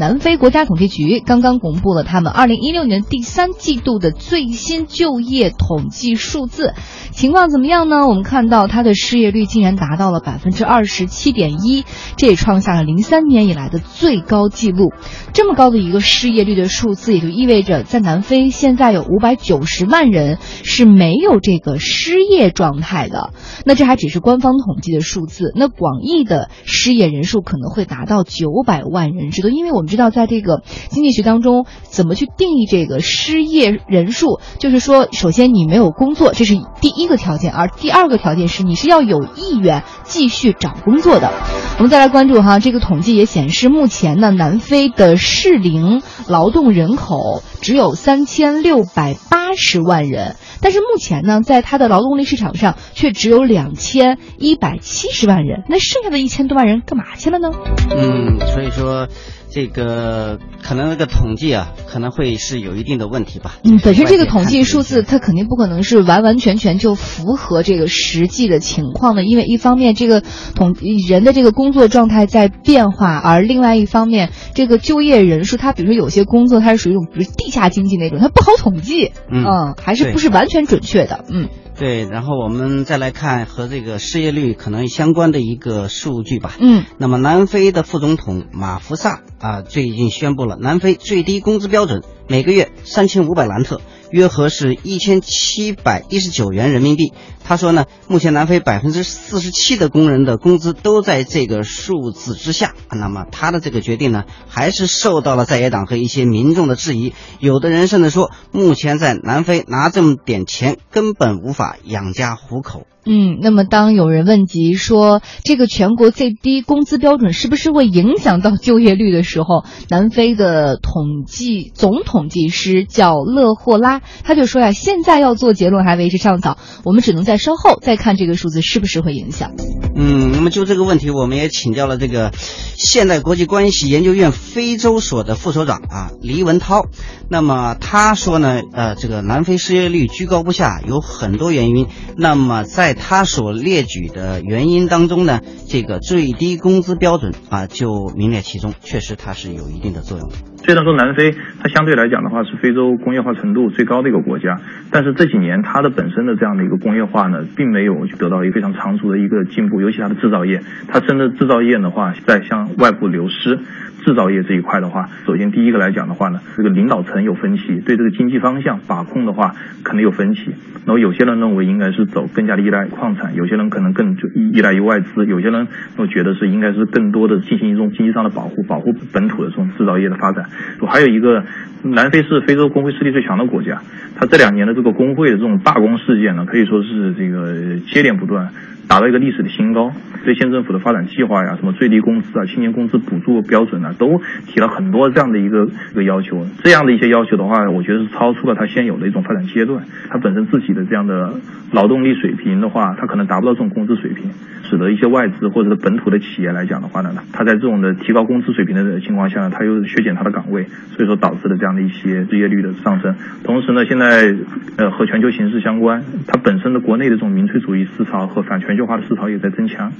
南非国家统计局刚刚公布了他们二零一六年第三季度的最新就业统计数字，情况怎么样呢？我们看到它的失业率竟然达到了百分之二十七点一，这也创下了零三年以来的最高纪录。这么高的一个失业率的数字，也就意味着在南非现在有五百九十万人是没有这个失业状态的。那这还只是官方统计的数字，那广义的失业人数可能会达到九百万人之多。因为我们知道，在这个经济学当中，怎么去定义这个失业人数，就是说，首先你没有工作，这是第一个条件，而第二个条件是你是要有意愿继续找工作的。我们再来关注哈，这个统计也显示，目前呢，南非的适龄劳动人口只有三千六百八十万人。但是目前呢，在它的劳动力市场上却只有两千一百七十万人，那剩下的一千多万人干嘛去了呢？嗯，所以说。这个可能那个统计啊，可能会是有一定的问题吧。嗯，本身这个统计数字，它肯定不可能是完完全全就符合这个实际的情况的，因为一方面这个统人的这个工作状态在变化，而另外一方面这个就业人数，它比如说有些工作它是属于一种比如地下经济那种，它不好统计，嗯，还是不是完全准确的，嗯。对，然后我们再来看和这个失业率可能相关的一个数据吧。嗯，那么南非的副总统马福萨啊，最近宣布了南非最低工资标准，每个月三千五百兰特。约合是一千七百一十九元人民币。他说呢，目前南非百分之四十七的工人的工资都在这个数字之下。那么他的这个决定呢，还是受到了在野党和一些民众的质疑。有的人甚至说，目前在南非拿这么点钱根本无法养家糊口。嗯，那么当有人问及说这个全国最低工资标准是不是会影响到就业率的，时候南非的统计总统计师叫勒霍拉，他就说呀，现在要做结论还为时尚早，我们只能在稍后再看这个数字是不是会影响。嗯，那么就这个问题，我们也请教了这个现代国际关系研究院非洲所的副所长啊黎文涛，那么他说呢，呃，这个南非失业率居高不下有很多原因，那么在他所列举的原因当中呢，这个最低工资标准啊就名列其中，确实它是有一定的作用的。虽然说南非它相对来讲的话是非洲工业化程度最高的一个国家，但是这几年它的本身的这样的一个工业化呢，并没有得到一个非常长足的一个进步，尤其它的制造业，它真的制造业的话在向外部流失。制造业这一块的话，首先第一个来讲的话呢，这个领导层有分歧，对这个经济方向把控的话可能有分歧。然后有些人认为应该是走更加的依赖矿产，有些人可能更依依赖于外资，有些人又觉得是应该是更多的进行一种经济上的保护，保护本土的这种制造业的发展。还有一个，南非是非洲工会势力最强的国家，它这两年的这个工会的这种罢工事件呢，可以说是这个接连不断。达到一个历史的新高，对县政府的发展计划呀，什么最低工资啊、青年工资补助标准啊，都提了很多这样的一个一个要求。这样的一些要求的话，我觉得是超出了它现有的一种发展阶段。它本身自己的这样的劳动力水平的话，它可能达不到这种工资水平，使得一些外资或者是本土的企业来讲的话呢，它在这种的提高工资水平的情况下呢，它又削减它的岗位，所以说导致了这样的一些失业率的上升。同时呢，现在呃和全球形势相关，它本身的国内的这种民粹主义思潮和反全球。化的思潮也在增强，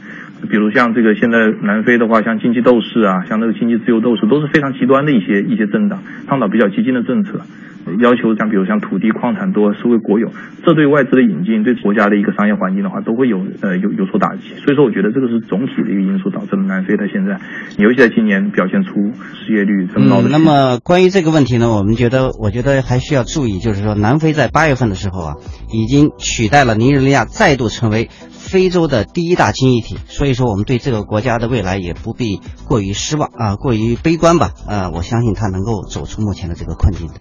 比如像这个现在南非的话，像经济斗士啊，像那个经济自由斗士，都是非常极端的一些一些政党，倡导比较激进的政策。要求像比如像土地矿产多收为国有，这对外资的引进对国家的一个商业环境的话都会有呃有有所打击。所以说，我觉得这个是总体的一个因素导致了南非它现在，尤其在今年表现出失业率这么高的。那么关于这个问题呢，我们觉得我觉得还需要注意，就是说南非在八月份的时候啊，已经取代了尼日利亚，再度成为非洲的第一大经济体。所以说，我们对这个国家的未来也不必过于失望啊，过于悲观吧。呃，我相信它能够走出目前的这个困境的。